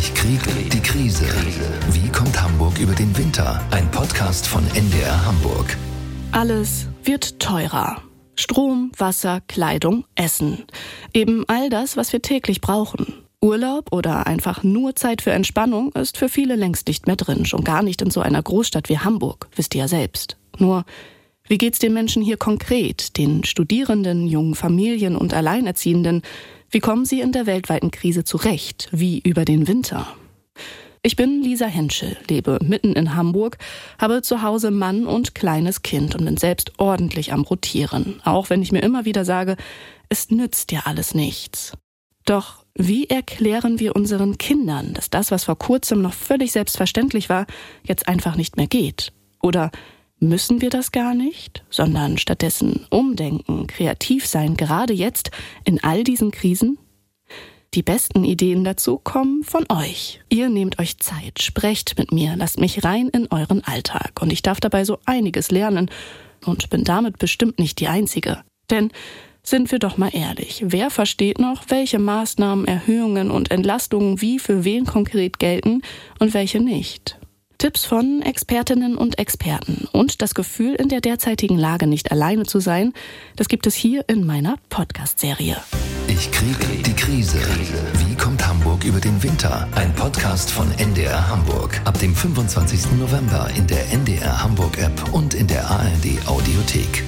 Ich krieg die Krise. Wie kommt Hamburg über den Winter? Ein Podcast von NDR Hamburg. Alles wird teurer. Strom, Wasser, Kleidung, Essen. Eben all das, was wir täglich brauchen. Urlaub oder einfach nur Zeit für Entspannung ist für viele längst nicht mehr drin, schon gar nicht in so einer Großstadt wie Hamburg, wisst ihr ja selbst. Nur, wie geht's den Menschen hier konkret, den Studierenden, jungen Familien und Alleinerziehenden? Wie kommen sie in der weltweiten Krise zurecht, wie über den Winter? Ich bin Lisa Henschel, lebe mitten in Hamburg, habe zu Hause Mann und kleines Kind und bin selbst ordentlich am Rotieren, auch wenn ich mir immer wieder sage, es nützt ja alles nichts. Doch wie erklären wir unseren Kindern, dass das, was vor kurzem noch völlig selbstverständlich war, jetzt einfach nicht mehr geht? Oder müssen wir das gar nicht, sondern stattdessen umdenken, kreativ sein, gerade jetzt in all diesen Krisen? Die besten Ideen dazu kommen von euch. Ihr nehmt euch Zeit, sprecht mit mir, lasst mich rein in euren Alltag. Und ich darf dabei so einiges lernen und bin damit bestimmt nicht die Einzige. Denn sind wir doch mal ehrlich, wer versteht noch, welche Maßnahmen, Erhöhungen und Entlastungen wie für wen konkret gelten und welche nicht? Tipps von Expertinnen und Experten und das Gefühl, in der derzeitigen Lage nicht alleine zu sein, das gibt es hier in meiner Podcast-Serie. Ich krieg die Krise. Wie kommt Hamburg über den Winter? Ein Podcast von NDR Hamburg. Ab dem 25. November in der NDR Hamburg App und in der ARD Audiothek.